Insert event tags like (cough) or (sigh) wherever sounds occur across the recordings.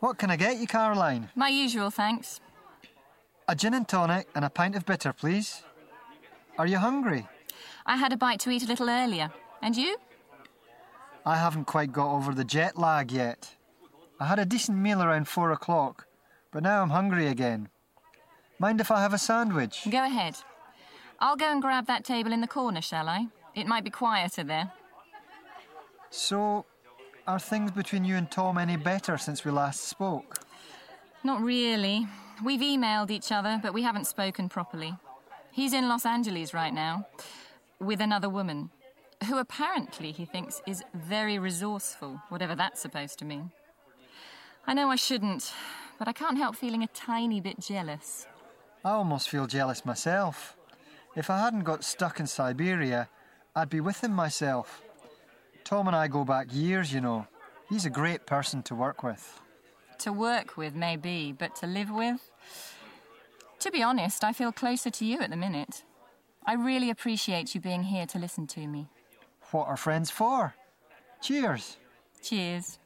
What can I get you, Caroline? My usual thanks. A gin and tonic and a pint of bitter, please. Are you hungry? I had a bite to eat a little earlier. And you? I haven't quite got over the jet lag yet. I had a decent meal around four o'clock, but now I'm hungry again. Mind if I have a sandwich? Go ahead. I'll go and grab that table in the corner, shall I? It might be quieter there. So, are things between you and Tom any better since we last spoke? Not really. We've emailed each other, but we haven't spoken properly. He's in Los Angeles right now with another woman, who apparently he thinks is very resourceful, whatever that's supposed to mean. I know I shouldn't, but I can't help feeling a tiny bit jealous. I almost feel jealous myself. If I hadn't got stuck in Siberia, I'd be with him myself. Tom and I go back years, you know. He's a great person to work with. To work with, maybe, but to live with? To be honest, I feel closer to you at the minute. I really appreciate you being here to listen to me. What are friends for? Cheers. Cheers.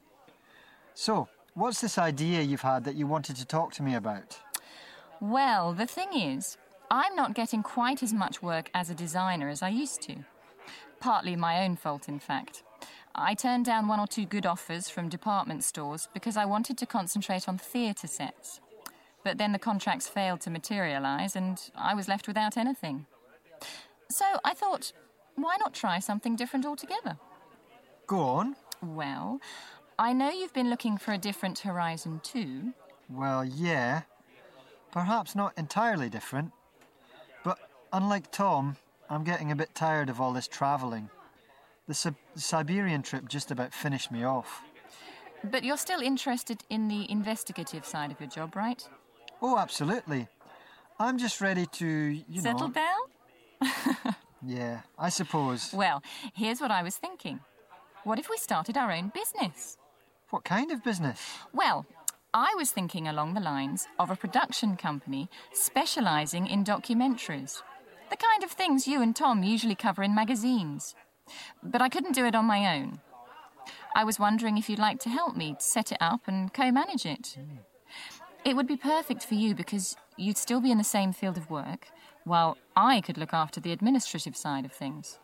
So, what's this idea you've had that you wanted to talk to me about? Well, the thing is, I'm not getting quite as much work as a designer as I used to. Partly my own fault, in fact. I turned down one or two good offers from department stores because I wanted to concentrate on theatre sets. But then the contracts failed to materialise and I was left without anything. So I thought, why not try something different altogether? Go on. Well, I know you've been looking for a different horizon too. Well, yeah. Perhaps not entirely different. But unlike Tom, I'm getting a bit tired of all this travelling. The, Sib- Siberian trip just about finished me off. But you're still interested in the investigative side of your job, right? Oh, absolutely. I'm just ready to, you Settle know. down? (laughs) Yeah, I suppose. Well, here's what I was thinking. What if we started our own business? What kind of business? Well, I was thinking along the lines of a production company specialising in documentaries. The kind of things you and Tom usually cover in magazines. But I couldn't do it on my own. I was wondering if you'd like to help me set it up and co manage it. It would be perfect for you because you'd still be in the same field of work, while I could look after the administrative side of things.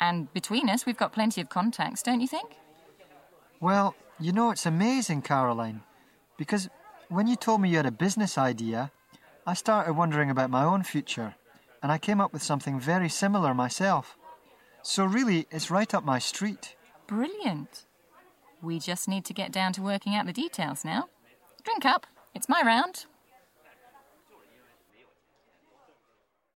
And between us, we've got plenty of contacts, don't you think? Well, you know, it's amazing, Caroline, because when you told me you had a business idea, I started wondering about my own future, and I came up with something very similar myself. So, really, it's right up my street. Brilliant. We just need to get down to working out the details now. Drink up. It's my round.